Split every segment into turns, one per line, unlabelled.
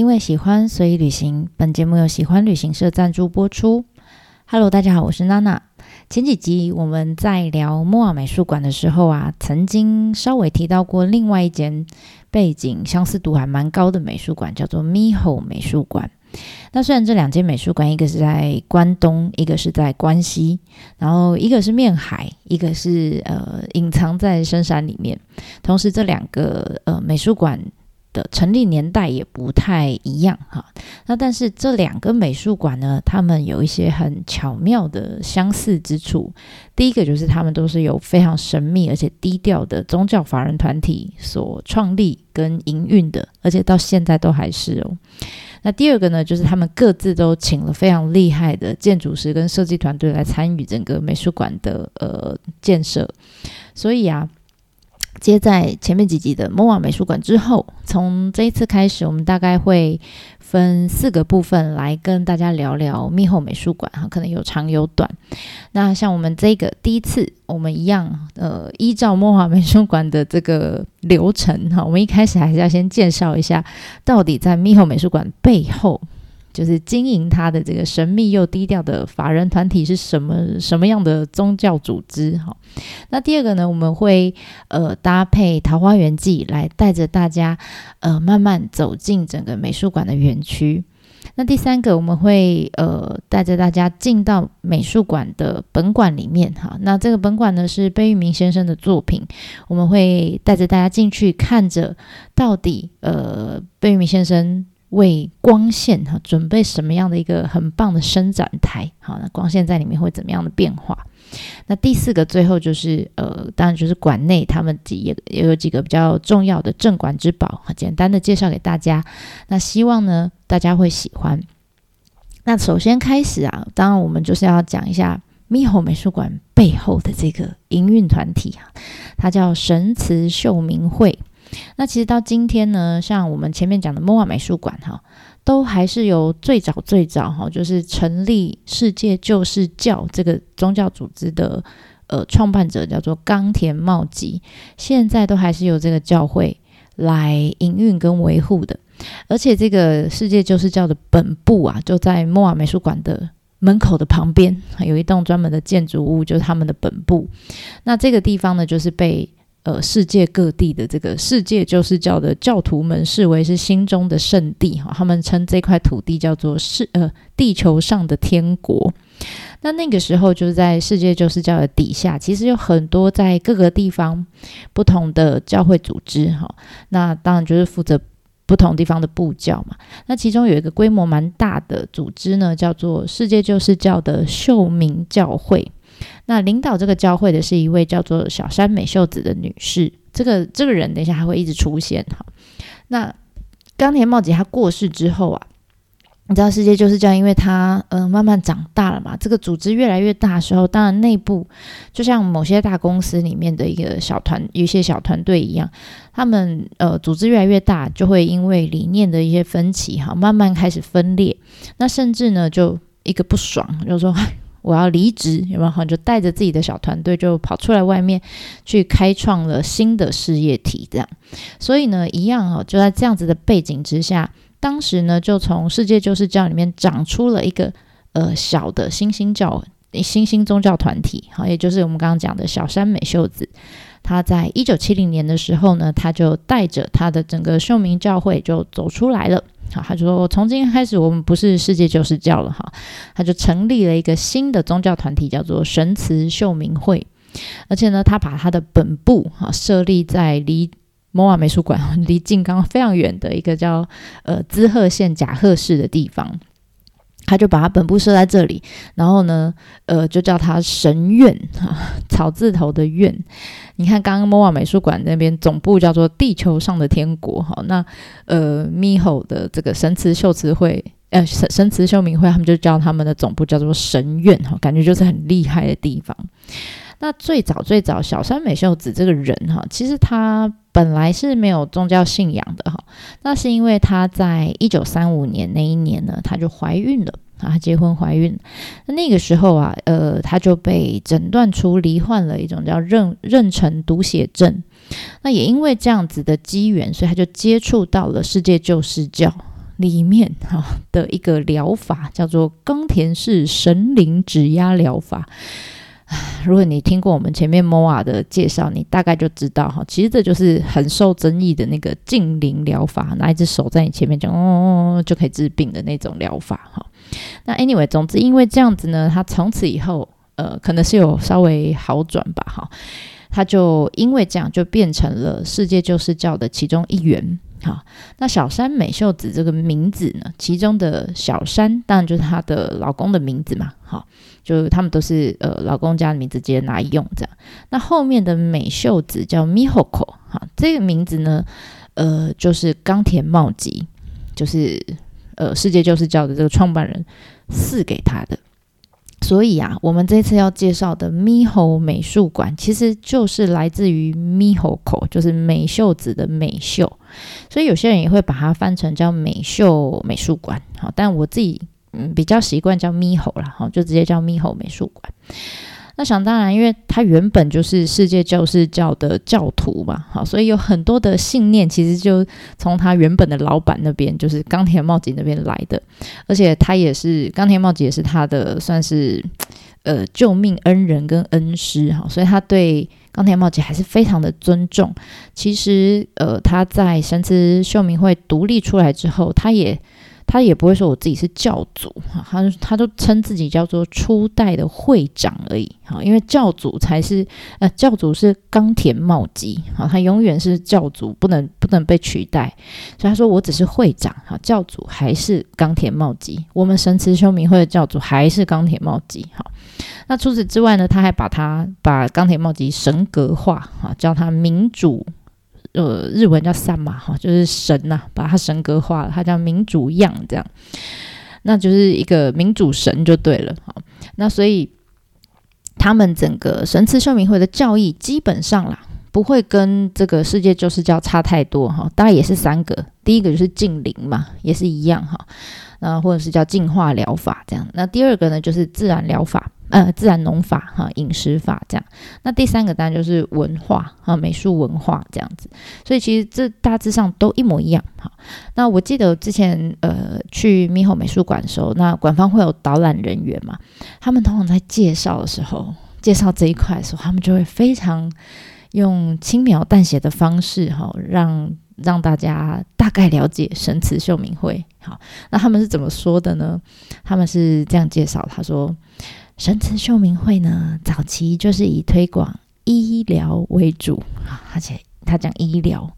因为喜欢，所以旅行。本节目由喜欢旅行社赞助播出。Hello，大家好，我是娜娜。前几集我们在聊莫尔美术馆的时候啊，曾经稍微提到过另外一间背景相似度还蛮高的美术馆，叫做 Miho 美术馆。那虽然这两间美术馆，一个是在关东，一个是在关西，然后一个是面海，一个是呃隐藏在深山里面。同时，这两个呃美术馆。的成立年代也不太一样哈，那但是这两个美术馆呢，他们有一些很巧妙的相似之处。第一个就是他们都是由非常神秘而且低调的宗教法人团体所创立跟营运的，而且到现在都还是哦。那第二个呢，就是他们各自都请了非常厉害的建筑师跟设计团队来参与整个美术馆的呃建设，所以啊。接在前面几集的莫瓦美术馆之后，从这一次开始，我们大概会分四个部分来跟大家聊聊密后美术馆哈，可能有长有短。那像我们这个第一次，我们一样呃，依照莫瓦美术馆的这个流程哈，我们一开始还是要先介绍一下，到底在密后美术馆背后。就是经营它的这个神秘又低调的法人团体是什么什么样的宗教组织？哈，那第二个呢，我们会呃搭配《桃花源记》来带着大家呃慢慢走进整个美术馆的园区。那第三个，我们会呃带着大家进到美术馆的本馆里面。哈，那这个本馆呢是贝聿铭先生的作品，我们会带着大家进去看着到底呃贝聿铭先生。为光线哈准备什么样的一个很棒的伸展台？好，那光线在里面会怎么样的变化？那第四个最后就是呃，当然就是馆内他们几也也有几个比较重要的镇馆之宝，简单的介绍给大家。那希望呢大家会喜欢。那首先开始啊，当然我们就是要讲一下猕猴美术馆背后的这个营运团体啊，它叫神慈秀明会。那其实到今天呢，像我们前面讲的莫瓦美术馆哈，都还是由最早最早哈，就是成立世界救世教这个宗教组织的呃创办者叫做冈田茂吉，现在都还是由这个教会来营运跟维护的。而且这个世界救世教的本部啊，就在莫瓦美术馆的门口的旁边，有一栋专门的建筑物，就是他们的本部。那这个地方呢，就是被。呃，世界各地的这个世界救世教的教徒们视为是心中的圣地哈，他们称这块土地叫做世呃地球上的天国。那那个时候就是在世界救世教的底下，其实有很多在各个地方不同的教会组织哈。那当然就是负责不同地方的布教嘛。那其中有一个规模蛮大的组织呢，叫做世界救世教的秀明教会。那领导这个教会的是一位叫做小山美秀子的女士，这个这个人等一下还会一直出现哈。那冈田茂吉他过世之后啊，你知道世界就是这样，因为他嗯慢慢长大了嘛，这个组织越来越大的时候，当然内部就像某些大公司里面的一个小团一些小团队一样，他们呃组织越来越大，就会因为理念的一些分歧哈，慢慢开始分裂，那甚至呢就一个不爽，就说。我要离职，有没有？就带着自己的小团队，就跑出来外面去开创了新的事业体，这样。所以呢，一样哦，就在这样子的背景之下，当时呢，就从世界救世教里面长出了一个呃小的新兴教新兴宗教团体，好，也就是我们刚刚讲的小山美秀子。他在一九七零年的时候呢，他就带着他的整个秀明教会就走出来了。好，他就说：“从今天开始，我们不是世界救世教了。”哈，他就成立了一个新的宗教团体，叫做神慈秀明会。而且呢，他把他的本部哈设立在离摩瓦美术馆 离静冈非常远的一个叫呃滋贺县甲贺市的地方。他就把他本部设在这里，然后呢，呃，就叫他神院哈，草字头的院。你看，刚刚摩瓦美术馆那边总部叫做地球上的天国哈，那呃，米吼的这个神慈秀慈会，呃，神神慈秀明会，他们就叫他们的总部叫做神院哈，感觉就是很厉害的地方。那最早最早，小山美秀子这个人哈，其实他本来是没有宗教信仰的哈。那是因为他在一九三五年那一年呢，他就怀孕了啊，结婚怀孕。那那个时候啊，呃，他就被诊断出罹患了一种叫妊妊娠毒血症。那也因为这样子的机缘，所以他就接触到了世界救世教里面哈的一个疗法，叫做冈田式神灵指压疗法。如果你听过我们前面 MOA 的介绍，你大概就知道哈，其实这就是很受争议的那个静灵疗法，拿一只手在你前面讲哦就可以治病的那种疗法哈。那 anyway，总之因为这样子呢，他从此以后呃可能是有稍微好转吧哈，他就因为这样就变成了世界救世教的其中一员。好，那小山美秀子这个名字呢，其中的小山当然就是她的老公的名字嘛。好，就他们都是呃老公家的名字直接拿来用这样。那后面的美秀子叫 Mihoko，哈，这个名字呢，呃，就是冈田茂吉，就是呃世界救世教的这个创办人赐给他的。所以啊，我们这次要介绍的咪猴美术馆，其实就是来自于咪猴口就是美秀子的美秀。所以有些人也会把它翻成叫美秀美术馆。好，但我自己嗯比较习惯叫咪猴啦，哈，就直接叫咪猴美术馆。那想当然，因为他原本就是世界教士教的教徒嘛，好，所以有很多的信念其实就从他原本的老板那边，就是冈田茂吉那边来的，而且他也是冈田茂吉也是他的算是呃救命恩人跟恩师哈，所以他对冈田茂吉还是非常的尊重。其实呃他在神慈秀明会独立出来之后，他也。他也不会说我自己是教主哈，他他都称自己叫做初代的会长而已哈，因为教主才是呃教主是冈田茂吉哈，他永远是教主，不能不能被取代，所以他说我只是会长哈，教主还是冈田茂吉，我们神慈修明会的教主还是冈田茂吉哈。那除此之外呢，他还把他把冈田茂吉神格化哈，叫他民主。呃，日文叫三嘛哈，就是神呐，把它神格化了，它叫民主样这样，那就是一个民主神就对了。好，那所以他们整个神慈秀明会的教义基本上啦，不会跟这个世界救世教差太多哈，大概也是三个，第一个就是净灵嘛，也是一样哈，那或者是叫净化疗法这样，那第二个呢就是自然疗法。呃，自然农法哈，饮食法这样。那第三个当然就是文化哈，美术文化这样子。所以其实这大致上都一模一样哈。那我记得之前呃去猕猴美术馆的时候，那馆方会有导览人员嘛，他们通常在介绍的时候，介绍这一块的时候，他们就会非常用轻描淡写的方式哈，让让大家大概了解神慈秀明会。好，那他们是怎么说的呢？他们是这样介绍，他说。神慈秀明会呢，早期就是以推广医疗为主啊，而且他讲医疗。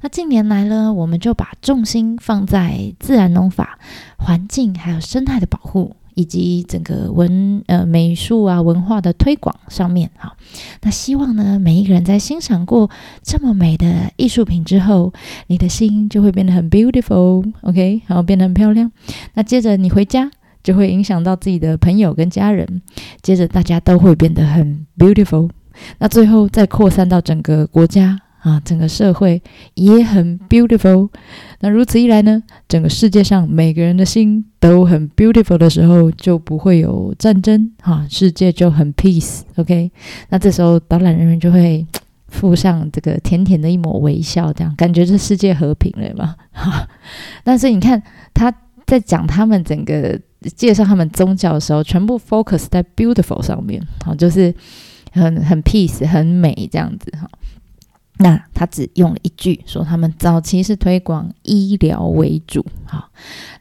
那近年来呢，我们就把重心放在自然农法、环境还有生态的保护，以及整个文呃美术啊文化的推广上面哈。那希望呢，每一个人在欣赏过这么美的艺术品之后，你的心就会变得很 beautiful，OK，然后变得很漂亮。那接着你回家。就会影响到自己的朋友跟家人，接着大家都会变得很 beautiful，那最后再扩散到整个国家啊，整个社会也很 beautiful。那如此一来呢，整个世界上每个人的心都很 beautiful 的时候，就不会有战争哈，世界就很 peace。OK，那这时候导览人员就会附上这个甜甜的一抹微笑，这样感觉这世界和平了嘛？哈，但是你看他在讲他们整个。介绍他们宗教的时候，全部 focus 在 beautiful 上面，好，就是很很 peace 很美这样子哈。那他只用了一句说，他们早期是推广医疗为主，哈。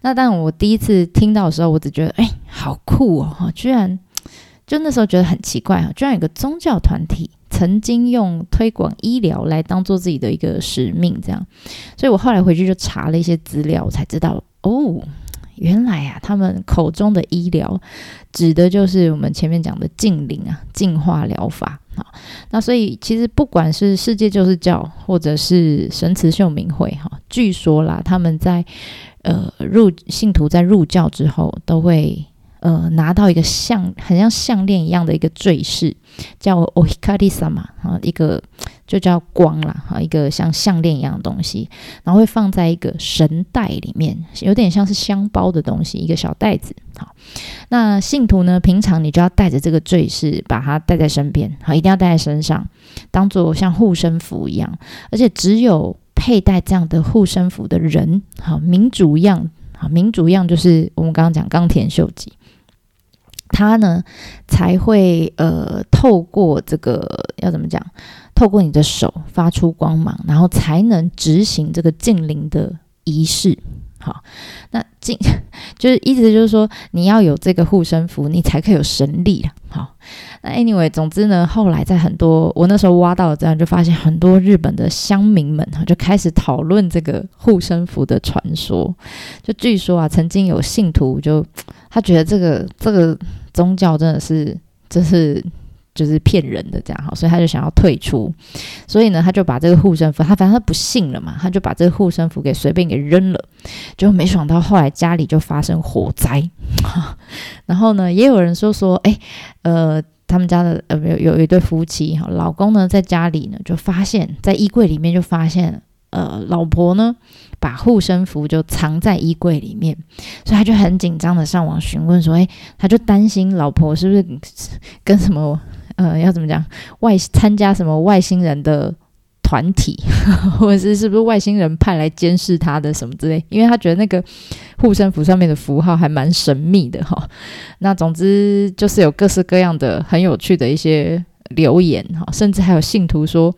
那但我第一次听到的时候，我只觉得哎，好酷哦，哈居然就那时候觉得很奇怪啊，居然有个宗教团体曾经用推广医疗来当做自己的一个使命，这样。所以我后来回去就查了一些资料，我才知道哦。原来啊，他们口中的医疗，指的就是我们前面讲的净灵啊、净化疗法啊。那所以其实不管是世界就是教，或者是神慈秀明会哈，据说啦，他们在呃入信徒在入教之后，都会呃拿到一个像很像项链一样的一个坠饰，叫 ohikari sama 啊一个。就叫光啦，哈，一个像项链一样的东西，然后会放在一个神袋里面，有点像是香包的东西，一个小袋子。好，那信徒呢，平常你就要带着这个坠饰，把它带在身边，好，一定要带在身上，当做像护身符一样。而且只有佩戴这样的护身符的人，好，民主一样好，民主一样就是我们刚刚讲冈田秀吉，他呢才会呃透过这个要怎么讲，透过你的手发出光芒，然后才能执行这个禁灵的仪式。好，那进就是意思就是说，你要有这个护身符，你才可以有神力了。好，那 anyway，总之呢，后来在很多我那时候挖到这样，就发现很多日本的乡民们哈，就开始讨论这个护身符的传说。就据说啊，曾经有信徒就他觉得这个这个宗教真的是，就是。就是骗人的这样哈，所以他就想要退出，所以呢，他就把这个护身符，他反正他不信了嘛，他就把这个护身符给随便给扔了，就没想到后来家里就发生火灾，然后呢，也有人说说，哎，呃，他们家的呃有有一对夫妻哈，老公呢在家里呢就发现，在衣柜里面就发现。呃，老婆呢，把护身符就藏在衣柜里面，所以他就很紧张的上网询问说：“哎，他就担心老婆是不是跟什么呃，要怎么讲外参加什么外星人的团体，或者是是不是外星人派来监视他的什么之类？因为他觉得那个护身符上面的符号还蛮神秘的哈。那总之就是有各式各样的很有趣的一些留言哈，甚至还有信徒说，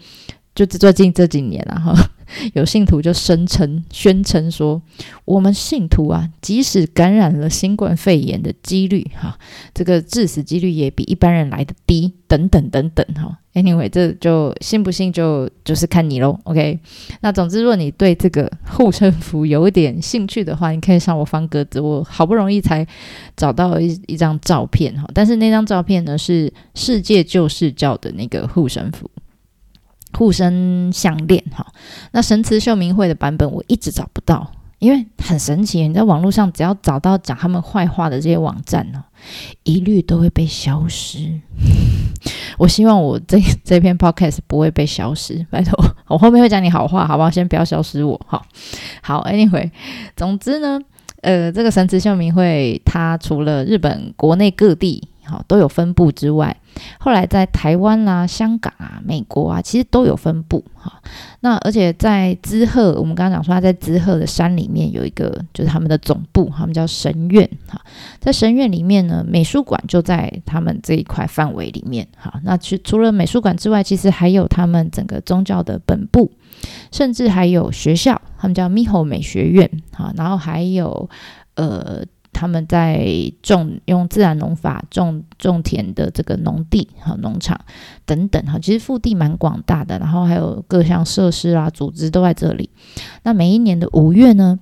就最近这几年啊哈。”有信徒就声称、宣称说，我们信徒啊，即使感染了新冠肺炎的几率，哈，这个致死几率也比一般人来的低，等等等等，哈。Anyway，这就信不信就就是看你喽。OK，那总之，如果你对这个护身符有一点兴趣的话，你可以上我方格子，我好不容易才找到一一张照片，哈，但是那张照片呢是世界救世教的那个护身符。护身项链，哈，那神慈秀明会的版本我一直找不到，因为很神奇，你在网络上只要找到讲他们坏话的这些网站呢，一律都会被消失。我希望我这 这篇 podcast 不会被消失，拜托，我后面会讲你好话，好不好？先不要消失我，哈。好，anyway，总之呢，呃，这个神慈秀明会，它除了日本国内各地。好，都有分布之外，后来在台湾啦、香港啊、美国啊，其实都有分布。哈，那而且在滋贺，我们刚刚讲说他在滋贺的山里面有一个，就是他们的总部，他们叫神院。哈，在神院里面呢，美术馆就在他们这一块范围里面。哈，那其除了美术馆之外，其实还有他们整个宗教的本部，甚至还有学校，他们叫咪吼美学院。哈，然后还有呃。他们在种用自然农法种种田的这个农地和农场等等哈，其实腹地蛮广大的，然后还有各项设施啊组织都在这里。那每一年的五月呢，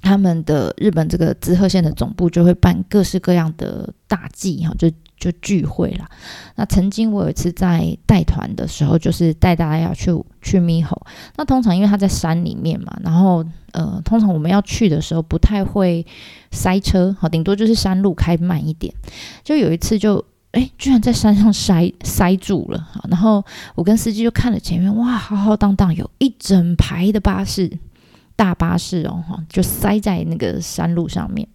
他们的日本这个滋贺县的总部就会办各式各样的大祭哈，就。就聚会了。那曾经我有一次在带团的时候，就是带大家要去去猕猴。那通常因为他在山里面嘛，然后呃，通常我们要去的时候不太会塞车，好，顶多就是山路开慢一点。就有一次就哎，居然在山上塞塞住了。然后我跟司机就看了前面，哇，浩浩荡荡有一整排的巴士。大巴士哦，就塞在那个山路上面，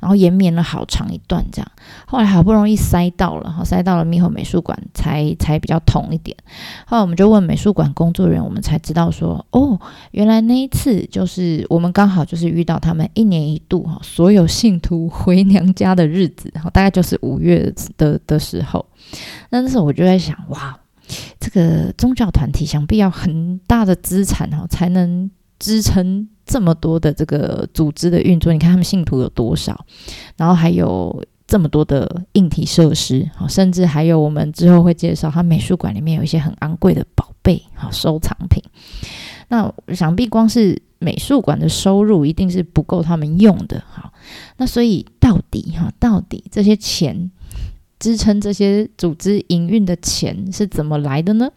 然后延绵了好长一段，这样，后来好不容易塞到了，哈，塞到了猕猴美术馆，才才比较通一点。后来我们就问美术馆工作人员，我们才知道说，哦，原来那一次就是我们刚好就是遇到他们一年一度哈，所有信徒回娘家的日子，哈，大概就是五月的的时候。那那时候我就在想，哇，这个宗教团体想必要很大的资产哈，才能。支撑这么多的这个组织的运作，你看他们信徒有多少，然后还有这么多的硬体设施，好，甚至还有我们之后会介绍，他美术馆里面有一些很昂贵的宝贝，好，收藏品。那想必光是美术馆的收入一定是不够他们用的，好，那所以到底哈，到底这些钱支撑这些组织营运的钱是怎么来的呢？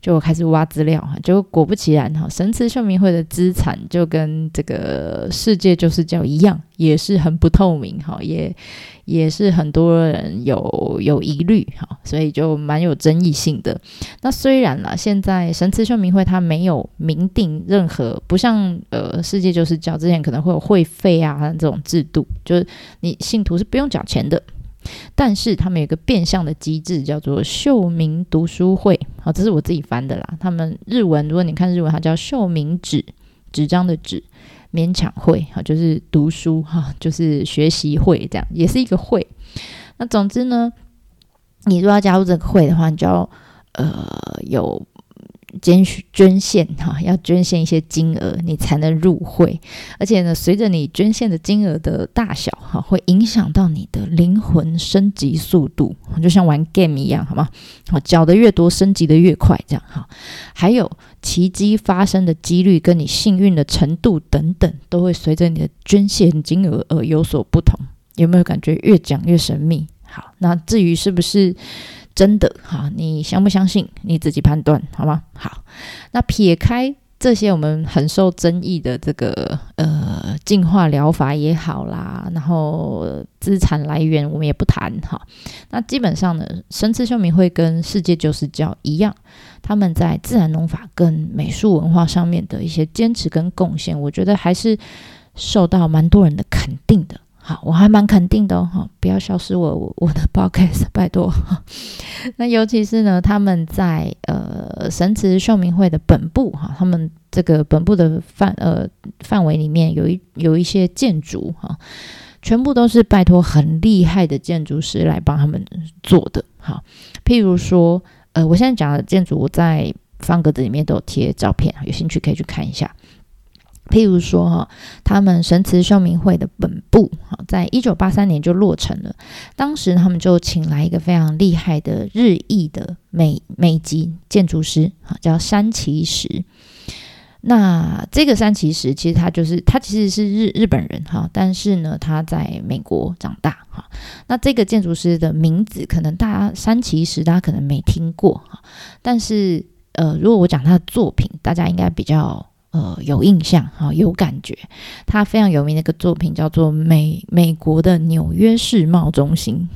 就开始挖资料哈，就果不其然哈，神慈秀明会的资产就跟这个世界就是叫一样，也是很不透明哈，也也是很多人有有疑虑哈，所以就蛮有争议性的。那虽然啦，现在神慈秀明会它没有明定任何，不像呃世界就是叫之前可能会有会费啊这种制度，就是你信徒是不用缴钱的。但是他们有一个变相的机制，叫做秀明读书会。好，这是我自己翻的啦。他们日文，如果你看日文，它叫秀明纸，纸张的纸，勉强会哈，就是读书哈，就是学习会这样，也是一个会。那总之呢，你如果要加入这个会的话，你就要呃有。捐捐献哈，要捐献一些金额，你才能入会。而且呢，随着你捐献的金额的大小哈，会影响到你的灵魂升级速度，就像玩 game 一样，好吗？好，缴的越多，升级的越快，这样哈。还有奇迹发生的几率跟你幸运的程度等等，都会随着你的捐献金额而有所不同。有没有感觉越讲越神秘？好，那至于是不是？真的哈，你相不相信你自己判断好吗？好，那撇开这些我们很受争议的这个呃进化疗法也好啦，然后资产来源我们也不谈哈。那基本上呢，神慈秀明会跟世界救世教一样，他们在自然农法跟美术文化上面的一些坚持跟贡献，我觉得还是受到蛮多人的肯定的。好，我还蛮肯定的哈，不要消失我我我的 podcast，拜托。那尤其是呢，他们在呃神慈秀明会的本部哈，他们这个本部的范呃范围里面有一有一些建筑哈，全部都是拜托很厉害的建筑师来帮他们做的。好，譬如说呃，我现在讲的建筑，我在方格子里面都有贴照片，有兴趣可以去看一下。譬如说哈，他们神慈秀明会的本部哈，在一九八三年就落成了。当时他们就请来一个非常厉害的日裔的美美籍建筑师哈，叫山崎石。那这个山崎石其实他就是他其实是日日本人哈，但是呢他在美国长大哈。那这个建筑师的名字可能大家山崎石大家可能没听过哈，但是呃，如果我讲他的作品，大家应该比较。呃，有印象哈，有感觉。他非常有名的一个作品叫做美美国的纽约世贸中心，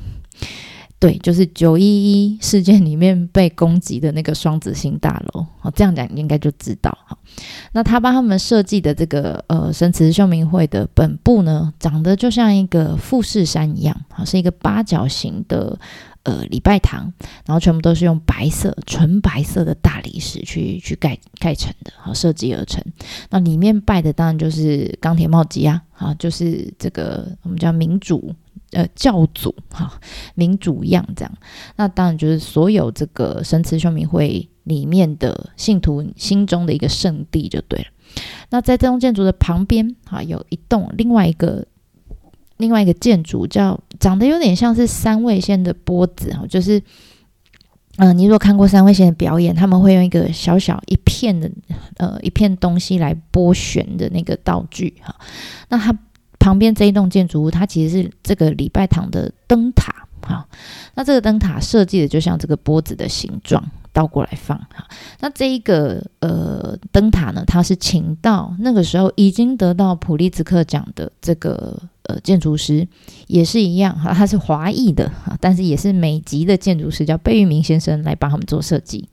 对，就是九一一事件里面被攻击的那个双子星大楼。哦，这样讲应该就知道哈。那他帮他们设计的这个呃神慈秀明会的本部呢，长得就像一个富士山一样，啊，是一个八角形的。呃，礼拜堂，然后全部都是用白色、纯白色的大理石去去盖盖成的，好设计而成。那里面拜的当然就是钢铁茂吉啊，好就是这个我们叫民主呃教主哈，民主一样这样。那当然就是所有这个神慈秀明会里面的信徒心中的一个圣地就对了。那在这栋建筑的旁边啊，有一栋另外一个。另外一个建筑叫长得有点像是三味线的波子哈，就是，嗯，你如果看过三味线的表演，他们会用一个小小一片的呃一片东西来拨弦的那个道具哈。那它旁边这一栋建筑物，它其实是这个礼拜堂的灯塔哈。那这个灯塔设计的就像这个波子的形状，倒过来放哈。那这一个呃灯塔呢，它是请到那个时候已经得到普利兹克奖的这个。呃，建筑师也是一样哈，他是华裔的哈，但是也是美籍的建筑师，叫贝聿铭先生来帮他们做设计。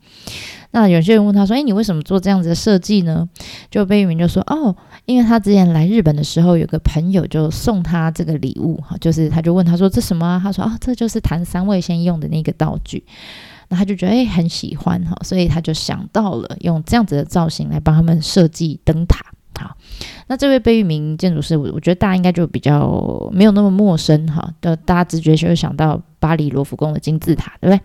那有些人问他说：“哎，你为什么做这样子的设计呢？”就贝聿铭就说：“哦，因为他之前来日本的时候，有个朋友就送他这个礼物哈，就是他就问他说这什么？他说啊，这就是谈三位先用的那个道具。那他就觉得哎很喜欢哈，所以他就想到了用这样子的造型来帮他们设计灯塔。”好，那这位贝聿铭建筑师，我我觉得大家应该就比较没有那么陌生哈，的大家直觉就会想到巴黎罗浮宫的金字塔，对不对？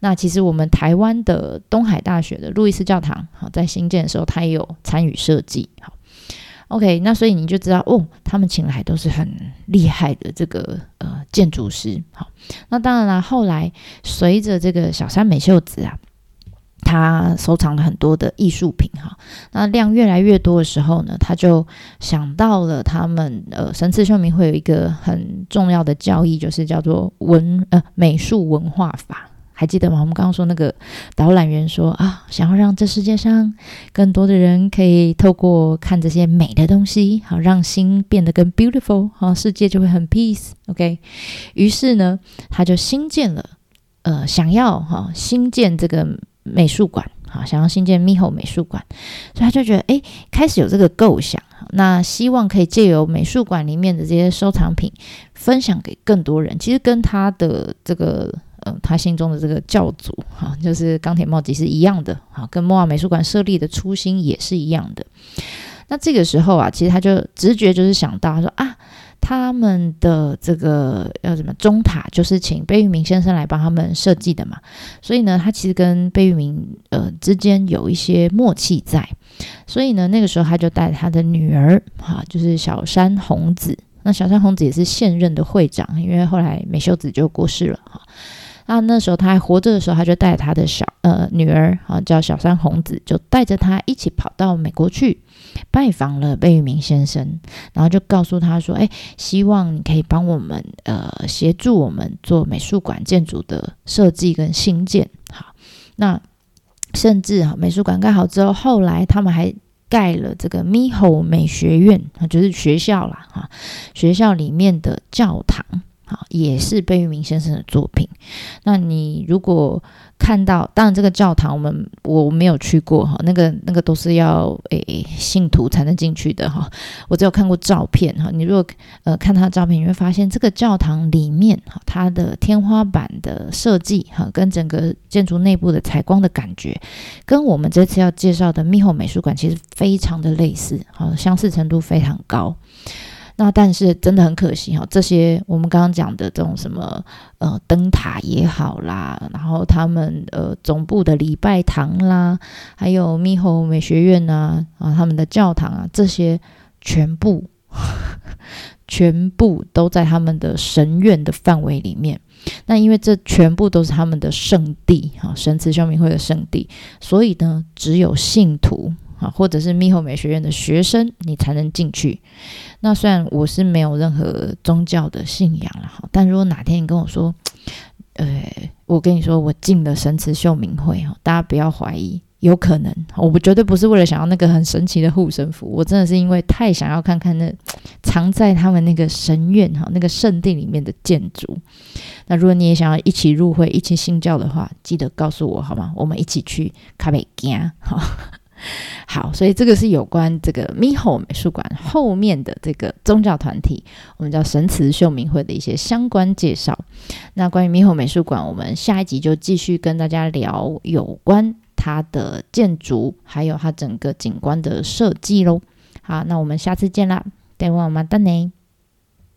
那其实我们台湾的东海大学的路易斯教堂，好，在新建的时候，他也有参与设计。好，OK，那所以你就知道哦，他们请来都是很厉害的这个呃建筑师。好，那当然了，后来随着这个小山美秀子啊。他收藏了很多的艺术品，哈，那量越来越多的时候呢，他就想到了他们呃神赐秀明会有一个很重要的教义，就是叫做文呃美术文化法，还记得吗？我们刚刚说那个导览员说啊，想要让这世界上更多的人可以透过看这些美的东西，好让心变得更 beautiful，好世界就会很 peace。OK，于是呢，他就新建了呃想要哈新建这个。美术馆，好，想要新建密后美术馆，所以他就觉得，哎，开始有这个构想，那希望可以借由美术馆里面的这些收藏品，分享给更多人。其实跟他的这个，呃，他心中的这个教主，哈，就是钢铁帽吉是一样的，哈，跟莫尔美术馆设立的初心也是一样的。那这个时候啊，其实他就直觉就是想到，他说啊。他们的这个要什么中塔，就是请贝聿铭先生来帮他们设计的嘛，所以呢，他其实跟贝聿铭呃之间有一些默契在，所以呢，那个时候他就带他的女儿哈，就是小山红子，那小山红子也是现任的会长，因为后来美秀子就过世了哈。那那时候他还活着的时候，他就带他的小呃女儿啊，叫小山红子，就带着他一起跑到美国去拜访了贝聿铭先生，然后就告诉他说：“哎，希望你可以帮我们呃协助我们做美术馆建筑的设计跟新建。”好，那甚至哈美术馆盖好之后，后来他们还盖了这个 Miho 美学院啊，就是学校啦哈，学校里面的教堂。也是贝聿铭先生的作品。那你如果看到，当然这个教堂我们我没有去过哈，那个那个都是要诶信徒才能进去的哈。我只有看过照片哈。你如果呃看他的照片，你会发现这个教堂里面哈，它的天花板的设计哈，跟整个建筑内部的采光的感觉，跟我们这次要介绍的密后美术馆其实非常的类似，好，相似程度非常高。那但是真的很可惜哈，这些我们刚刚讲的这种什么呃灯塔也好啦，然后他们呃总部的礼拜堂啦，还有密后美学院呐啊他们的教堂啊，这些全部 全部都在他们的神院的范围里面。那因为这全部都是他们的圣地哈，神慈修明会的圣地，所以呢，只有信徒。啊，或者是密后美学院的学生，你才能进去。那虽然我是没有任何宗教的信仰了哈，但如果哪天你跟我说，呃，我跟你说我进了神慈秀明会哈，大家不要怀疑，有可能，我不绝对不是为了想要那个很神奇的护身符，我真的是因为太想要看看那藏在他们那个神院哈那个圣地里面的建筑。那如果你也想要一起入会、一起信教的话，记得告诉我好吗？我们一起去卡北加哈。好，所以这个是有关这个 Miho 美术馆后面的这个宗教团体，我们叫神慈秀明会的一些相关介绍。那关于 Miho 美术馆，我们下一集就继续跟大家聊有关它的建筑，还有它整个景观的设计喽。好，那我们下次见啦，待会我们等你。